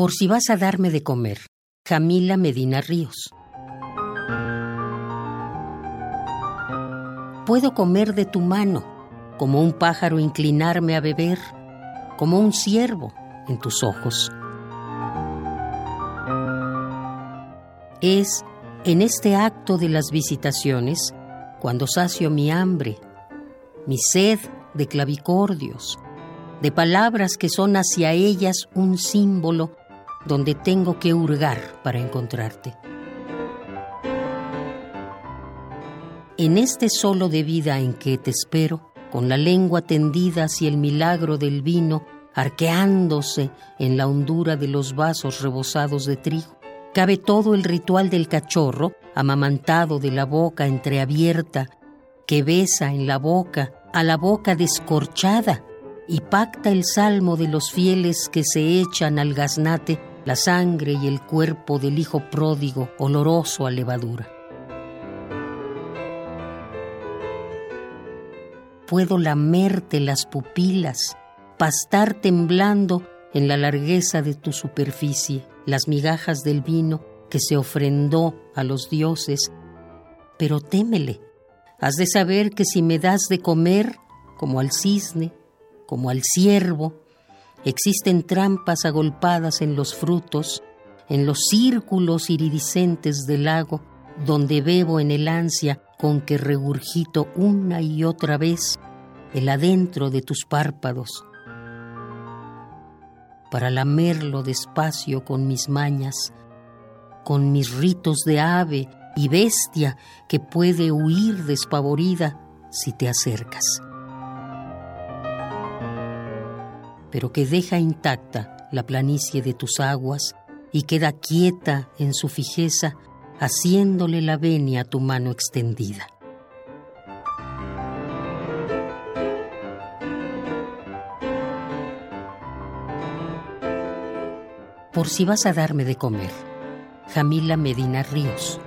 Por si vas a darme de comer, Jamila Medina Ríos. Puedo comer de tu mano, como un pájaro inclinarme a beber, como un ciervo en tus ojos. Es en este acto de las visitaciones cuando sacio mi hambre, mi sed de clavicordios, de palabras que son hacia ellas un símbolo donde tengo que hurgar para encontrarte. En este solo de vida en que te espero, con la lengua tendida hacia el milagro del vino, arqueándose en la hondura de los vasos rebosados de trigo, cabe todo el ritual del cachorro, amamantado de la boca entreabierta, que besa en la boca a la boca descorchada y pacta el salmo de los fieles que se echan al gaznate la sangre y el cuerpo del hijo pródigo, oloroso a levadura. Puedo lamerte las pupilas, pastar temblando en la largueza de tu superficie, las migajas del vino que se ofrendó a los dioses, pero témele. Has de saber que si me das de comer, como al cisne, como al ciervo, Existen trampas agolpadas en los frutos, en los círculos iridiscentes del lago, donde bebo en el ansia con que regurgito una y otra vez el adentro de tus párpados, para lamerlo despacio con mis mañas, con mis ritos de ave y bestia que puede huir despavorida si te acercas. Pero que deja intacta la planicie de tus aguas y queda quieta en su fijeza, haciéndole la venia a tu mano extendida. Por si vas a darme de comer, Jamila Medina Ríos.